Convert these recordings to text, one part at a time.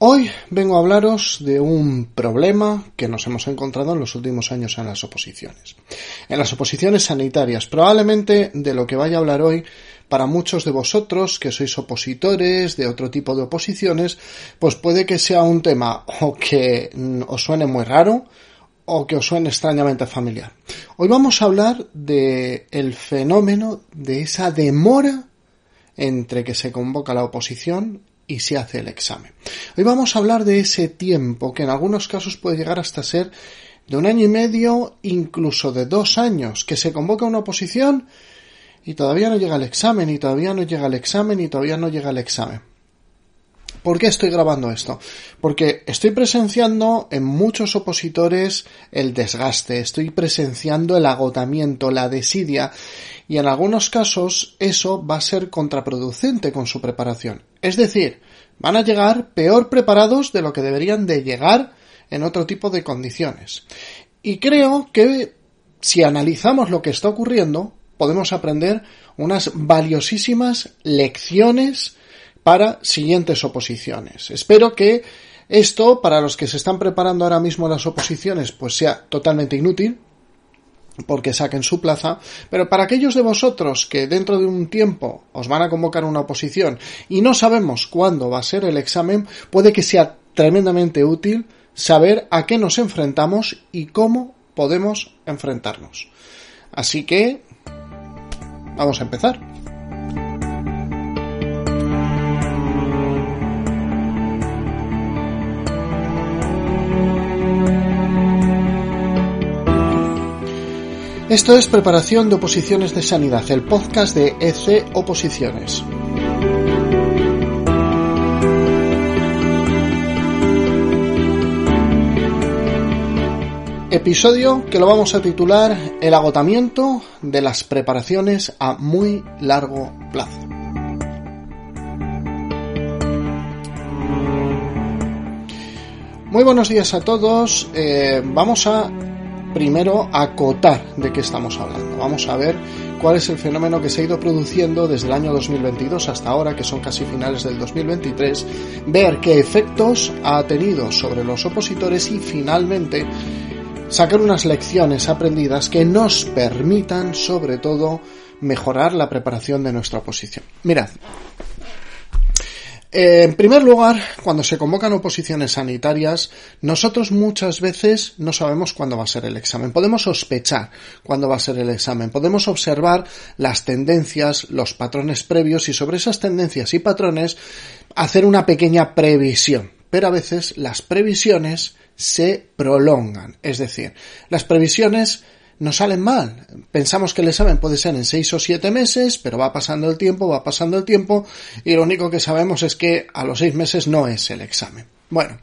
Hoy vengo a hablaros de un problema que nos hemos encontrado en los últimos años en las oposiciones. En las oposiciones sanitarias. Probablemente de lo que vaya a hablar hoy, para muchos de vosotros que sois opositores de otro tipo de oposiciones, pues puede que sea un tema o que os suene muy raro o que os suene extrañamente familiar. Hoy vamos a hablar de el fenómeno de esa demora entre que se convoca la oposición y se hace el examen. Hoy vamos a hablar de ese tiempo que en algunos casos puede llegar hasta ser de un año y medio, incluso de dos años, que se convoca una oposición y todavía no llega el examen, y todavía no llega el examen, y todavía no llega el examen. ¿Por qué estoy grabando esto? Porque estoy presenciando en muchos opositores el desgaste, estoy presenciando el agotamiento, la desidia y en algunos casos eso va a ser contraproducente con su preparación. Es decir, van a llegar peor preparados de lo que deberían de llegar en otro tipo de condiciones. Y creo que si analizamos lo que está ocurriendo, podemos aprender unas valiosísimas lecciones para siguientes oposiciones. Espero que esto, para los que se están preparando ahora mismo las oposiciones, pues sea totalmente inútil, porque saquen su plaza, pero para aquellos de vosotros que dentro de un tiempo os van a convocar una oposición y no sabemos cuándo va a ser el examen, puede que sea tremendamente útil saber a qué nos enfrentamos y cómo podemos enfrentarnos. Así que vamos a empezar. Esto es Preparación de Oposiciones de Sanidad, el podcast de EC Oposiciones. Episodio que lo vamos a titular El agotamiento de las preparaciones a muy largo plazo. Muy buenos días a todos. Eh, vamos a primero acotar de qué estamos hablando. Vamos a ver cuál es el fenómeno que se ha ido produciendo desde el año 2022 hasta ahora, que son casi finales del 2023, ver qué efectos ha tenido sobre los opositores y finalmente sacar unas lecciones aprendidas que nos permitan sobre todo mejorar la preparación de nuestra oposición. Mirad, eh, en primer lugar, cuando se convocan oposiciones sanitarias, nosotros muchas veces no sabemos cuándo va a ser el examen. Podemos sospechar cuándo va a ser el examen. Podemos observar las tendencias, los patrones previos y sobre esas tendencias y patrones hacer una pequeña previsión. Pero a veces las previsiones se prolongan. Es decir, las previsiones nos salen mal. Pensamos que el examen puede ser en seis o siete meses, pero va pasando el tiempo, va pasando el tiempo, y lo único que sabemos es que a los seis meses no es el examen. Bueno,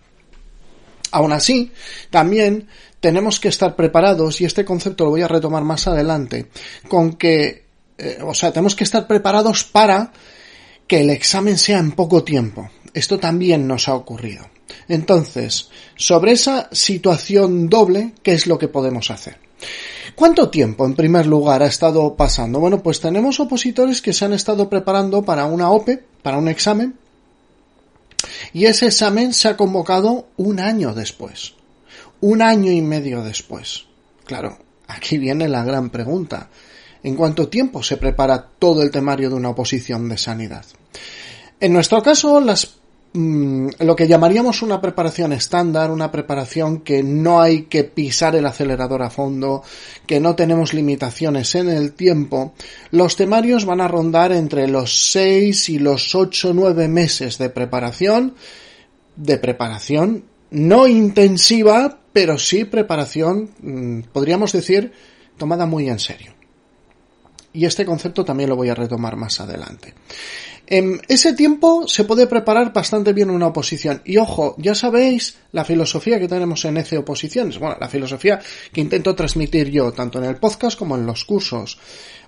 aún así, también tenemos que estar preparados, y este concepto lo voy a retomar más adelante, con que, eh, o sea, tenemos que estar preparados para que el examen sea en poco tiempo. Esto también nos ha ocurrido. Entonces, sobre esa situación doble, ¿qué es lo que podemos hacer? ¿Cuánto tiempo, en primer lugar, ha estado pasando? Bueno, pues tenemos opositores que se han estado preparando para una OPE, para un examen, y ese examen se ha convocado un año después. Un año y medio después. Claro, aquí viene la gran pregunta. ¿En cuánto tiempo se prepara todo el temario de una oposición de sanidad? En nuestro caso, las Mm, lo que llamaríamos una preparación estándar, una preparación que no hay que pisar el acelerador a fondo, que no tenemos limitaciones en el tiempo, los temarios van a rondar entre los 6 y los 8 9 meses de preparación, de preparación no intensiva, pero sí preparación, mm, podríamos decir, tomada muy en serio. Y este concepto también lo voy a retomar más adelante. En ese tiempo se puede preparar bastante bien una oposición. Y ojo, ya sabéis la filosofía que tenemos en ECE Oposiciones. Bueno, la filosofía que intento transmitir yo, tanto en el podcast como en los cursos.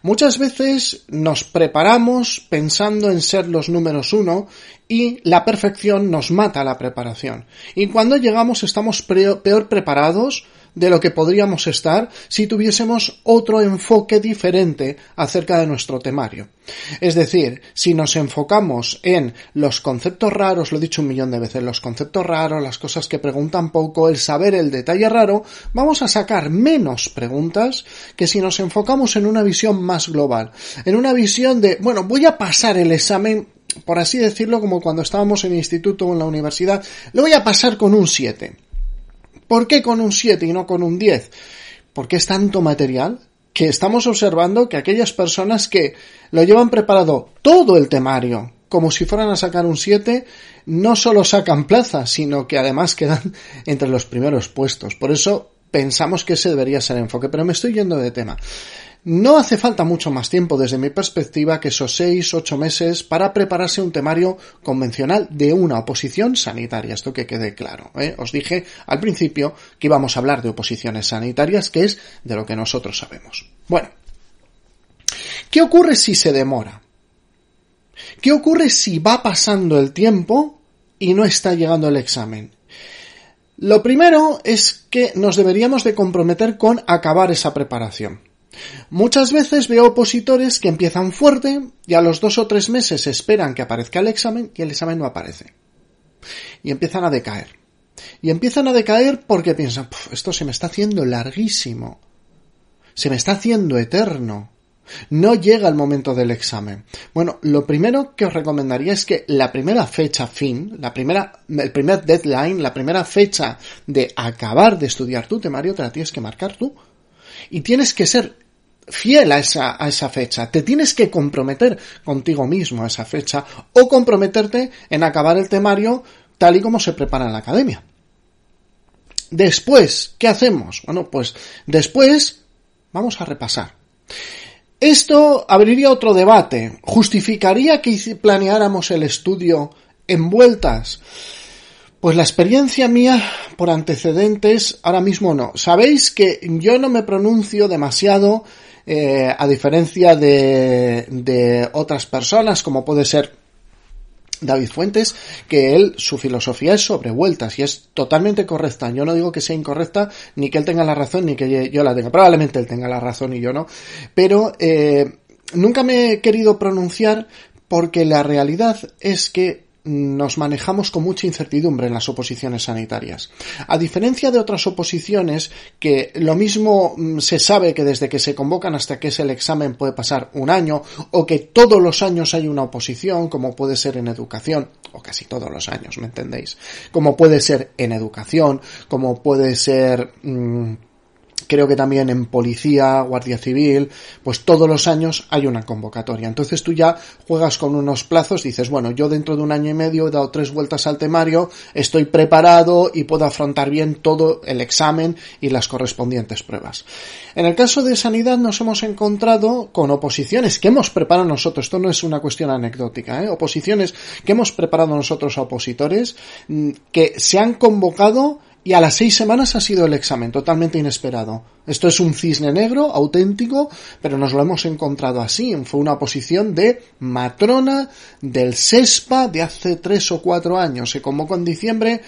Muchas veces nos preparamos pensando en ser los números uno y la perfección nos mata la preparación. Y cuando llegamos estamos peor preparados de lo que podríamos estar si tuviésemos otro enfoque diferente acerca de nuestro temario. Es decir, si nos enfocamos en los conceptos raros, lo he dicho un millón de veces, los conceptos raros, las cosas que preguntan poco, el saber el detalle raro, vamos a sacar menos preguntas que si nos enfocamos en una visión más global, en una visión de, bueno, voy a pasar el examen por así decirlo, como cuando estábamos en el instituto o en la universidad, lo voy a pasar con un 7. ¿Por qué con un 7 y no con un 10? Porque es tanto material que estamos observando que aquellas personas que lo llevan preparado todo el temario, como si fueran a sacar un 7, no solo sacan plaza, sino que además quedan entre los primeros puestos. Por eso pensamos que ese debería ser el enfoque, pero me estoy yendo de tema. No hace falta mucho más tiempo desde mi perspectiva que esos seis, ocho meses para prepararse un temario convencional de una oposición sanitaria. Esto que quede claro. ¿eh? Os dije al principio que íbamos a hablar de oposiciones sanitarias, que es de lo que nosotros sabemos. Bueno, ¿qué ocurre si se demora? ¿Qué ocurre si va pasando el tiempo y no está llegando el examen? Lo primero es que nos deberíamos de comprometer con acabar esa preparación. Muchas veces veo opositores que empiezan fuerte y a los dos o tres meses esperan que aparezca el examen y el examen no aparece. Y empiezan a decaer. Y empiezan a decaer porque piensan, esto se me está haciendo larguísimo. Se me está haciendo eterno. No llega el momento del examen. Bueno, lo primero que os recomendaría es que la primera fecha fin, la primera, el primer deadline, la primera fecha de acabar de estudiar tu temario, te la tienes que marcar tú. Y tienes que ser fiel a esa, a esa fecha. Te tienes que comprometer contigo mismo a esa fecha o comprometerte en acabar el temario tal y como se prepara en la academia. Después, ¿qué hacemos? Bueno, pues después vamos a repasar. Esto abriría otro debate. ¿Justificaría que planeáramos el estudio en vueltas? Pues la experiencia mía por antecedentes ahora mismo no. Sabéis que yo no me pronuncio demasiado eh, a diferencia de, de otras personas, como puede ser David Fuentes, que él, su filosofía es sobre vueltas y es totalmente correcta. Yo no digo que sea incorrecta, ni que él tenga la razón, ni que yo la tenga. Probablemente él tenga la razón y yo no. Pero eh, nunca me he querido pronunciar porque la realidad es que nos manejamos con mucha incertidumbre en las oposiciones sanitarias. A diferencia de otras oposiciones que lo mismo mm, se sabe que desde que se convocan hasta que es el examen puede pasar un año o que todos los años hay una oposición como puede ser en educación o casi todos los años, ¿me entendéis? Como puede ser en educación, como puede ser mm, creo que también en policía, guardia civil, pues todos los años hay una convocatoria. Entonces tú ya juegas con unos plazos, dices, bueno, yo dentro de un año y medio he dado tres vueltas al temario, estoy preparado y puedo afrontar bien todo el examen y las correspondientes pruebas. En el caso de sanidad nos hemos encontrado con oposiciones que hemos preparado nosotros, esto no es una cuestión anecdótica, ¿eh? oposiciones que hemos preparado nosotros a opositores mm, que se han convocado y a las seis semanas ha sido el examen, totalmente inesperado. Esto es un cisne negro auténtico, pero nos lo hemos encontrado así. Fue una posición de matrona del SESPA de hace tres o cuatro años. Se convocó en diciembre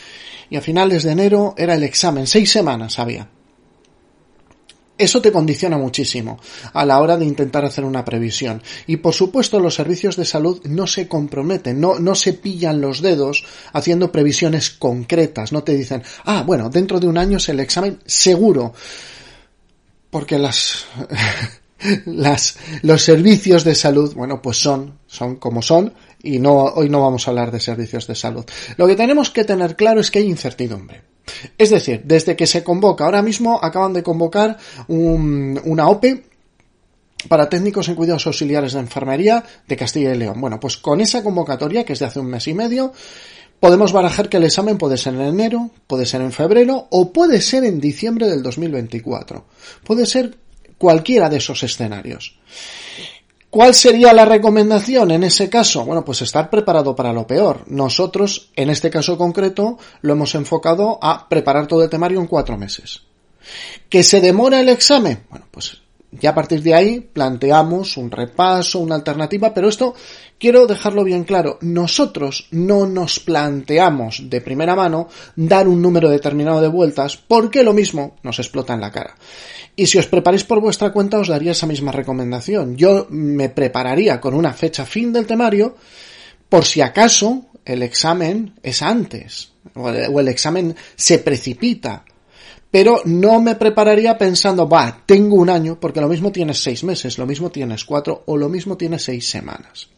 y a finales de enero era el examen. Seis semanas había. Eso te condiciona muchísimo a la hora de intentar hacer una previsión. Y por supuesto los servicios de salud no se comprometen, no, no se pillan los dedos haciendo previsiones concretas. No te dicen, ah, bueno, dentro de un año es el examen seguro. Porque las, las, los servicios de salud, bueno, pues son, son como son, y no, hoy no vamos a hablar de servicios de salud. Lo que tenemos que tener claro es que hay incertidumbre. Es decir, desde que se convoca, ahora mismo acaban de convocar una OPE para técnicos en cuidados auxiliares de enfermería de Castilla y León. Bueno, pues con esa convocatoria, que es de hace un mes y medio, podemos barajar que el examen puede ser en enero, puede ser en febrero o puede ser en diciembre del 2024. Puede ser cualquiera de esos escenarios. ¿Cuál sería la recomendación en ese caso? Bueno, pues estar preparado para lo peor. Nosotros, en este caso concreto, lo hemos enfocado a preparar todo el temario en cuatro meses. ¿Que se demora el examen? Bueno, pues Y a partir de ahí planteamos un repaso, una alternativa, pero esto quiero dejarlo bien claro. Nosotros no nos planteamos de primera mano dar un número determinado de vueltas porque lo mismo nos explota en la cara. Y si os preparáis por vuestra cuenta os daría esa misma recomendación. Yo me prepararía con una fecha fin del temario por si acaso el examen es antes o el examen se precipita pero no me prepararía pensando, va, tengo un año, porque lo mismo tienes seis meses, lo mismo tienes cuatro o lo mismo tienes seis semanas.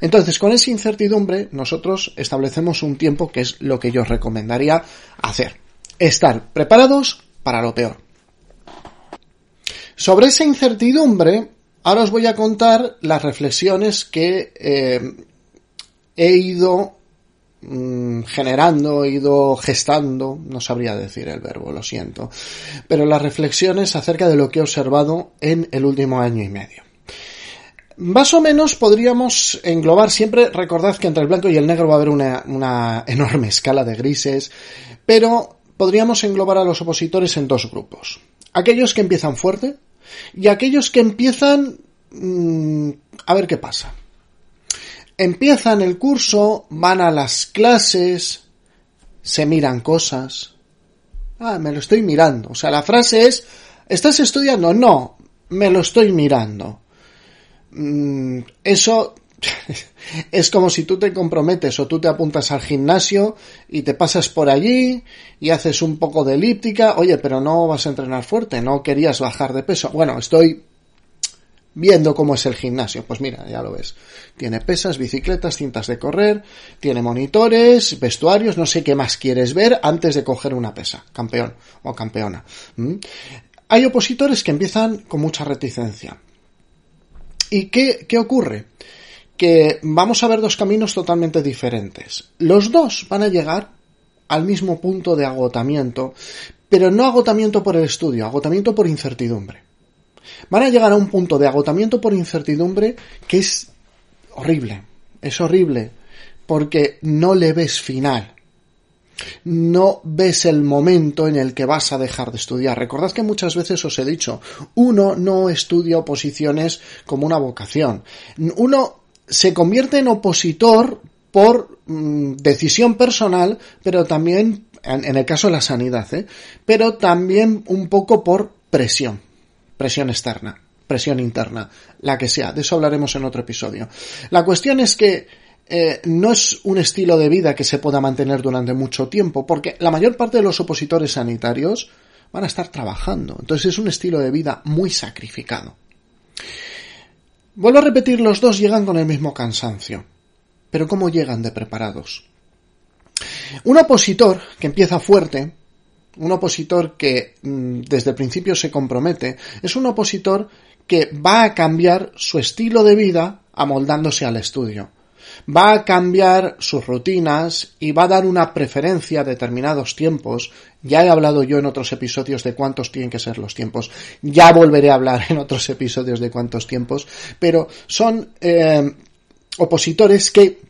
Entonces, con esa incertidumbre, nosotros establecemos un tiempo que es lo que yo recomendaría hacer. Estar preparados para lo peor. Sobre esa incertidumbre, ahora os voy a contar las reflexiones que eh, he ido Mm, generando, ido gestando, no sabría decir el verbo, lo siento, pero las reflexiones acerca de lo que he observado en el último año y medio. Más o menos podríamos englobar siempre, recordad que entre el blanco y el negro va a haber una, una enorme escala de grises, pero podríamos englobar a los opositores en dos grupos. Aquellos que empiezan fuerte y aquellos que empiezan mm, a ver qué pasa empiezan el curso, van a las clases, se miran cosas. Ah, me lo estoy mirando. O sea, la frase es, ¿estás estudiando? No, me lo estoy mirando. Mm, eso es como si tú te comprometes o tú te apuntas al gimnasio y te pasas por allí y haces un poco de elíptica. Oye, pero no vas a entrenar fuerte, no querías bajar de peso. Bueno, estoy viendo cómo es el gimnasio. Pues mira, ya lo ves. Tiene pesas, bicicletas, cintas de correr, tiene monitores, vestuarios, no sé qué más quieres ver antes de coger una pesa, campeón o campeona. ¿Mm? Hay opositores que empiezan con mucha reticencia. ¿Y qué, qué ocurre? Que vamos a ver dos caminos totalmente diferentes. Los dos van a llegar al mismo punto de agotamiento, pero no agotamiento por el estudio, agotamiento por incertidumbre van a llegar a un punto de agotamiento por incertidumbre que es horrible. Es horrible porque no le ves final. No ves el momento en el que vas a dejar de estudiar. Recordad que muchas veces os he dicho, uno no estudia oposiciones como una vocación. Uno se convierte en opositor por mm, decisión personal, pero también, en, el caso de la sanidad, ¿eh? pero también un poco por presión presión externa, presión interna, la que sea. De eso hablaremos en otro episodio. La cuestión es que eh, no es un estilo de vida que se pueda mantener durante mucho tiempo, porque la mayor parte de los opositores sanitarios van a estar trabajando. Entonces es un estilo de vida muy sacrificado. Vuelvo a repetir, los dos llegan con el mismo cansancio. Pero ¿cómo llegan de preparados? Un opositor que empieza fuerte un opositor que mm, desde el principio se compromete, es un opositor que va a cambiar su estilo de vida amoldándose al estudio. Va a cambiar sus rutinas y va a dar una preferencia a determinados tiempos. Ya he hablado yo en otros episodios de cuántos tienen que ser los tiempos. Ya volveré a hablar en otros episodios de cuántos tiempos. Pero son eh, opositores que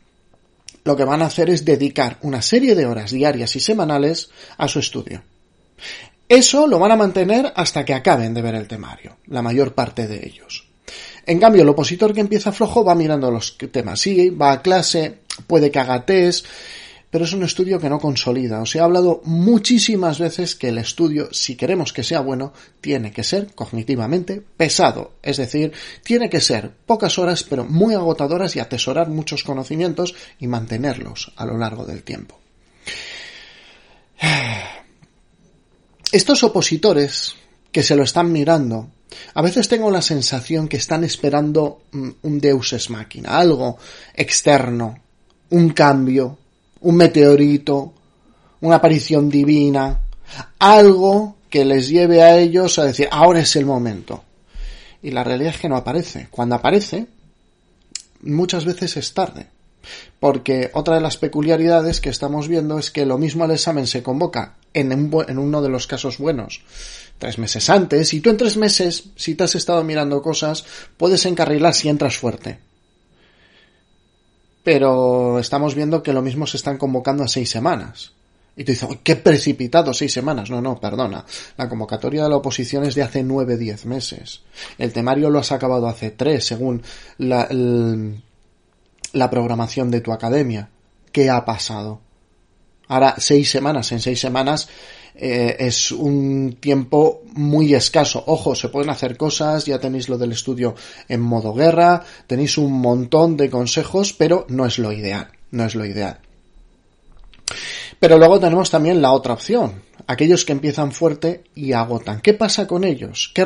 lo que van a hacer es dedicar una serie de horas diarias y semanales a su estudio. Eso lo van a mantener hasta que acaben de ver el temario, la mayor parte de ellos. En cambio, el opositor que empieza flojo va mirando los temas, sí, va a clase, puede que haga test, pero es un estudio que no consolida. Os he hablado muchísimas veces que el estudio, si queremos que sea bueno, tiene que ser cognitivamente pesado. Es decir, tiene que ser pocas horas, pero muy agotadoras y atesorar muchos conocimientos y mantenerlos a lo largo del tiempo. Estos opositores que se lo están mirando, a veces tengo la sensación que están esperando mm, un deus es máquina, algo externo, un cambio, un meteorito, una aparición divina, algo que les lleve a ellos a decir, ahora es el momento. Y la realidad es que no aparece. Cuando aparece, muchas veces es tarde. Porque otra de las peculiaridades que estamos viendo es que lo mismo el examen se convoca en, uno de los casos buenos tres meses antes, y tú en tres meses, si te has estado mirando cosas, puedes encarrilar si entras fuerte. Pero estamos viendo que lo mismo se están convocando a seis semanas. Y te dicen, qué precipitado, seis semanas. No, no, perdona. La convocatoria de la oposición es de hace nueve, diez meses. El temario lo has acabado hace tres, según la, la programación de tu academia. ¿Qué ha pasado? Ahora, seis semanas. En seis semanas eh, es un tiempo muy escaso. Ojo, se pueden hacer cosas, ya tenéis lo del estudio en modo guerra, tenéis un montón de consejos, pero no es lo ideal. No es lo ideal. Pero luego tenemos también la otra opción, aquellos que empiezan fuerte y agotan. ¿Qué pasa con ellos? ¿Qué,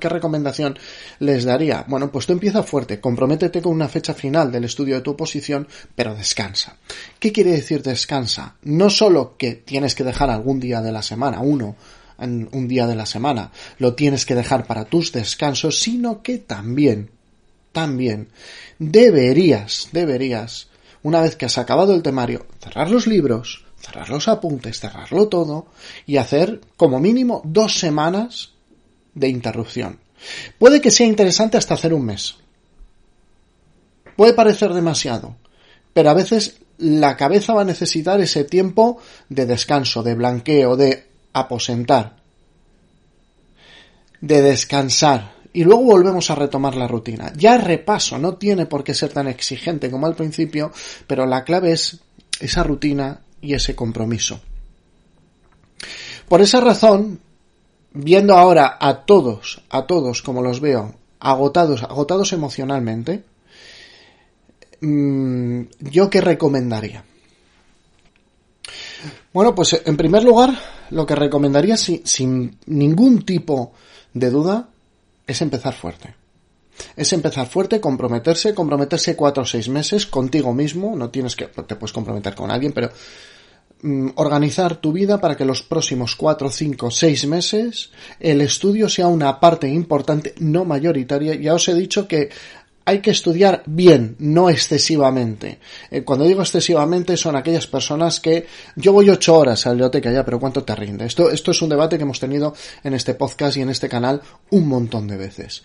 ¿Qué recomendación les daría? Bueno, pues tú empieza fuerte, comprométete con una fecha final del estudio de tu oposición, pero descansa. ¿Qué quiere decir descansa? No solo que tienes que dejar algún día de la semana, uno, un día de la semana, lo tienes que dejar para tus descansos, sino que también, también, deberías, deberías, una vez que has acabado el temario, cerrar los libros, cerrar los apuntes, cerrarlo todo y hacer como mínimo dos semanas de interrupción. Puede que sea interesante hasta hacer un mes. Puede parecer demasiado, pero a veces la cabeza va a necesitar ese tiempo de descanso, de blanqueo, de aposentar, de descansar, y luego volvemos a retomar la rutina. Ya repaso, no tiene por qué ser tan exigente como al principio, pero la clave es esa rutina y ese compromiso. Por esa razón, viendo ahora a todos, a todos como los veo, agotados, agotados emocionalmente, mm, ¿yo qué recomendaría? Bueno, pues en primer lugar, lo que recomendaría sin ningún tipo de duda es empezar fuerte. Es empezar fuerte, comprometerse, comprometerse cuatro o seis meses contigo mismo, no tienes que, te puedes comprometer con alguien, pero mm, organizar tu vida para que los próximos cuatro, cinco, seis meses el estudio sea una parte importante, no mayoritaria. Ya os he dicho que hay que estudiar bien, no excesivamente. Eh, cuando digo excesivamente son aquellas personas que yo voy ocho horas a la biblioteca ya, pero ¿cuánto te rinde? Esto, esto es un debate que hemos tenido en este podcast y en este canal un montón de veces.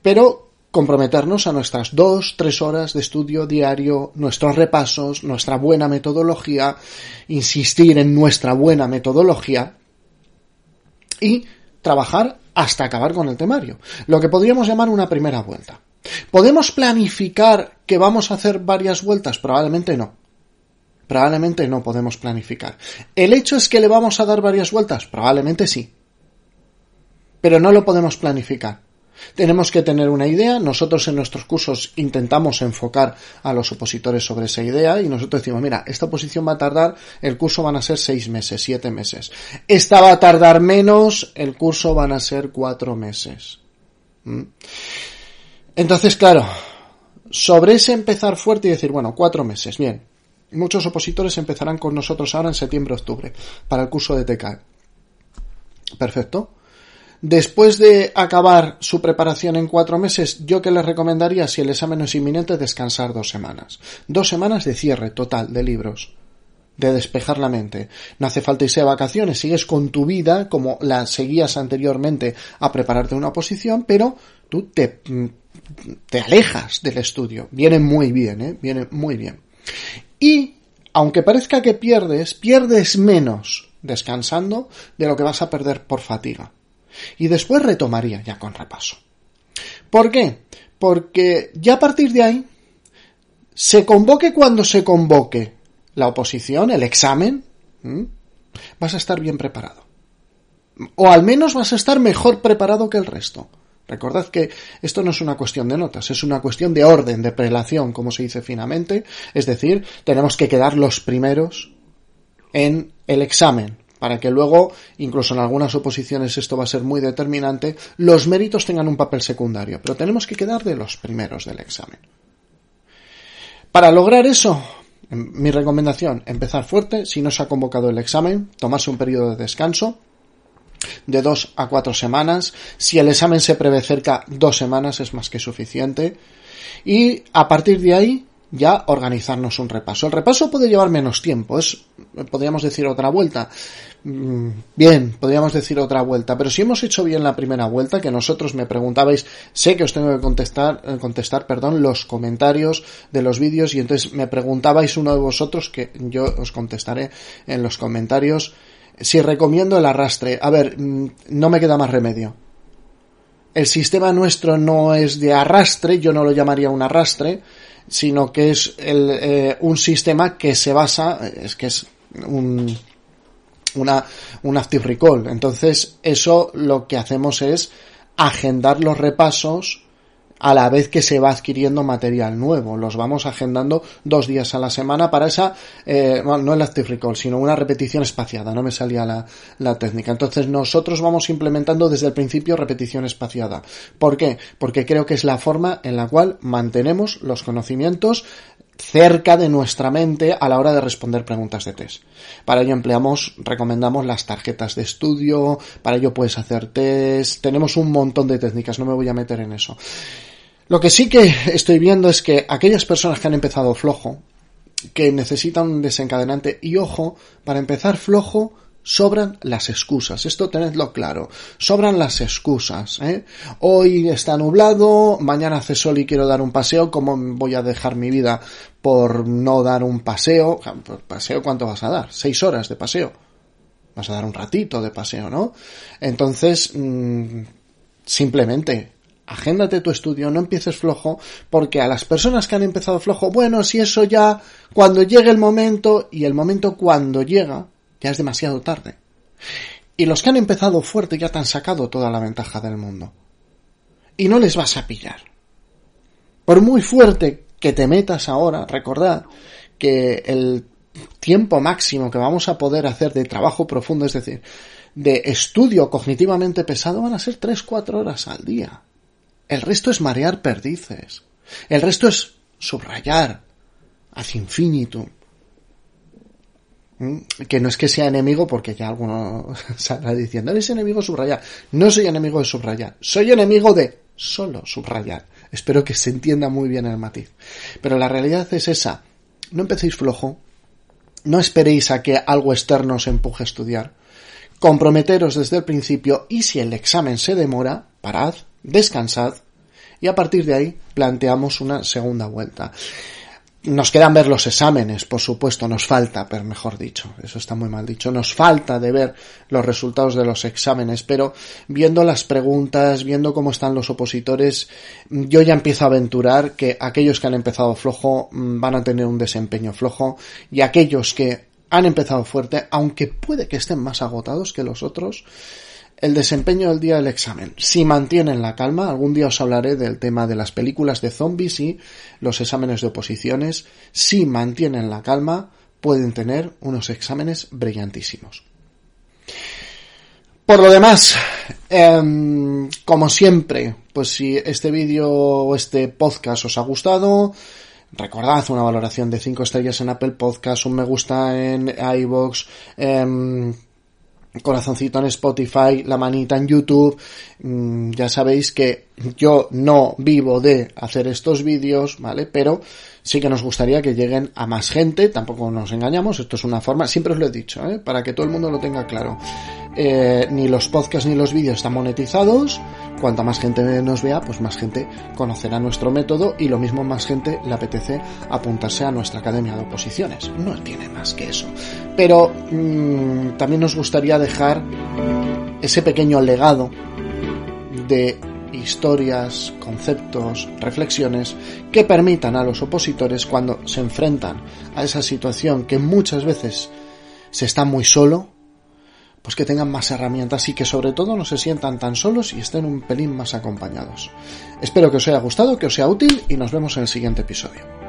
Pero comprometernos a nuestras dos, tres horas de estudio diario, nuestros repasos, nuestra buena metodología, insistir en nuestra buena metodología y trabajar hasta acabar con el temario. Lo que podríamos llamar una primera vuelta. ¿Podemos planificar que vamos a hacer varias vueltas? Probablemente no. Probablemente no podemos planificar. ¿El hecho es que le vamos a dar varias vueltas? Probablemente sí. Pero no lo podemos planificar. Tenemos que tener una idea, nosotros en nuestros cursos intentamos enfocar a los opositores sobre esa idea y nosotros decimos, mira, esta oposición va a tardar, el curso van a ser seis meses, siete meses. Esta va a tardar menos, el curso van a ser cuatro meses. ¿Mm? Entonces, claro, sobre ese empezar fuerte y decir, bueno, cuatro meses, bien. Muchos opositores empezarán con nosotros ahora en septiembre-octubre para el curso de TK. Perfecto. Después de acabar su preparación en cuatro meses, yo que les recomendaría, si el examen es inminente, descansar dos semanas. Dos semanas de cierre total de libros de despejar la mente. No hace falta irse de vacaciones, sigues con tu vida como la seguías anteriormente a prepararte una oposición, pero tú te te alejas del estudio. Viene muy bien, ¿eh? Viene muy bien. Y, aunque parezca que pierdes, pierdes menos descansando de lo que vas a perder por fatiga. Y después retomaría ya con repaso. ¿Por qué? Porque ya a partir de ahí, se convoque cuando se convoque la oposición, el examen, vas a estar bien preparado. O al menos vas a estar mejor preparado que el resto. Recordad que esto no es una cuestión de notas, es una cuestión de orden, de prelación, como se dice finamente. Es decir, tenemos que quedar los primeros en el examen, para que luego, incluso en algunas oposiciones esto va a ser muy determinante, los méritos tengan un papel secundario, pero tenemos que quedar de los primeros del examen. Para lograr eso, mi recomendación, empezar fuerte, si no se ha convocado el examen, tomarse un periodo de descanso, de dos a cuatro semanas. Si el examen se prevé cerca, dos semanas es más que suficiente. Y a partir de ahí, ya organizarnos un repaso. El repaso puede llevar menos tiempo, es, podríamos decir, otra vuelta. Mm, bien, podríamos decir otra vuelta, pero si hemos hecho bien la primera vuelta, que nosotros me preguntabais, sé que os tengo que contestar, eh, contestar, perdón, los comentarios de los vídeos y entonces me preguntabais uno de vosotros que yo os contestaré en los comentarios si recomiendo el arrastre. A ver, mm, no me queda más remedio. El sistema nuestro no es de arrastre, yo no lo llamaría un arrastre, sino que es el, eh, un sistema que se basa, es que es un, una, un active recall. Entonces, eso lo que hacemos es agendar los repasos a la vez que se va adquiriendo material nuevo. Los vamos agendando dos días a la semana para esa, eh, no el active recall, sino una repetición espaciada. No me salía la, la técnica. Entonces nosotros vamos implementando desde el principio repetición espaciada. ¿Por qué? Porque creo que es la forma en la cual mantenemos los conocimientos cerca de nuestra mente a la hora de responder preguntas de test. Para ello empleamos, recomendamos las tarjetas de estudio, para ello puedes hacer test, tenemos un montón de técnicas, no me voy a meter en eso. Lo que sí que estoy viendo es que aquellas personas que han empezado flojo, que necesitan un desencadenante, y ojo, para empezar flojo, sobran las excusas. Esto tenedlo claro. Sobran las excusas. ¿eh? Hoy está nublado, mañana hace sol y quiero dar un paseo. ¿Cómo voy a dejar mi vida por no dar un paseo? ¿Paseo cuánto vas a dar? Seis horas de paseo. Vas a dar un ratito de paseo, ¿no? Entonces, mmm, simplemente agéndate tu estudio, no empieces flojo, porque a las personas que han empezado flojo, bueno, si eso ya, cuando llegue el momento, y el momento cuando llega, ya es demasiado tarde. Y los que han empezado fuerte ya te han sacado toda la ventaja del mundo. Y no les vas a pillar. Por muy fuerte que te metas ahora, recordad que el tiempo máximo que vamos a poder hacer de trabajo profundo, es decir, de estudio cognitivamente pesado, van a ser 3-4 horas al día. El resto es marear perdices. El resto es subrayar ad infinitum. ¿Mm? Que no es que sea enemigo, porque ya alguno saldrá diciendo, eres enemigo subrayar. No soy enemigo de subrayar. Soy enemigo de solo subrayar. Espero que se entienda muy bien el matiz. Pero la realidad es esa. No empecéis flojo. No esperéis a que algo externo os empuje a estudiar. Comprometeros desde el principio y si el examen se demora, parad, descansad y a partir de ahí planteamos una segunda vuelta. Nos quedan ver los exámenes, por supuesto, nos falta, pero mejor dicho, eso está muy mal dicho, nos falta de ver los resultados de los exámenes, pero viendo las preguntas, viendo cómo están los opositores, yo ya empiezo a aventurar que aquellos que han empezado flojo mm, van a tener un desempeño flojo y aquellos que han empezado fuerte, aunque puede que estén más agotados que los otros, el desempeño del día del examen. Si mantienen la calma, algún día os hablaré del tema de las películas de zombies y los exámenes de oposiciones. Si mantienen la calma, pueden tener unos exámenes brillantísimos. Por lo demás, eh, como siempre, pues si este vídeo o este podcast os ha gustado, recordad una valoración de 5 estrellas en Apple Podcast, un me gusta en iVoox, eh, corazoncito en Spotify, la manita en YouTube. Mm, ya sabéis que yo no vivo de hacer estos vídeos, ¿vale? Pero sí que nos gustaría que lleguen a más gente, tampoco nos engañamos, esto es una forma, siempre os lo he dicho, ¿eh? para que todo el mundo lo tenga claro. Eh, ni los podcasts ni los vídeos están monetizados, cuanta más gente nos vea, pues más gente conocerá nuestro método y lo mismo más gente le apetece apuntarse a nuestra academia de oposiciones. No tiene más que eso. Pero mmm, también nos gustaría dejar ese pequeño legado de historias, conceptos, reflexiones que permitan a los opositores cuando se enfrentan a esa situación que muchas veces se está muy solo, pues que tengan más herramientas y que sobre todo no se sientan tan solos y estén un pelín más acompañados. Espero que os haya gustado, que os sea útil y nos vemos en el siguiente episodio.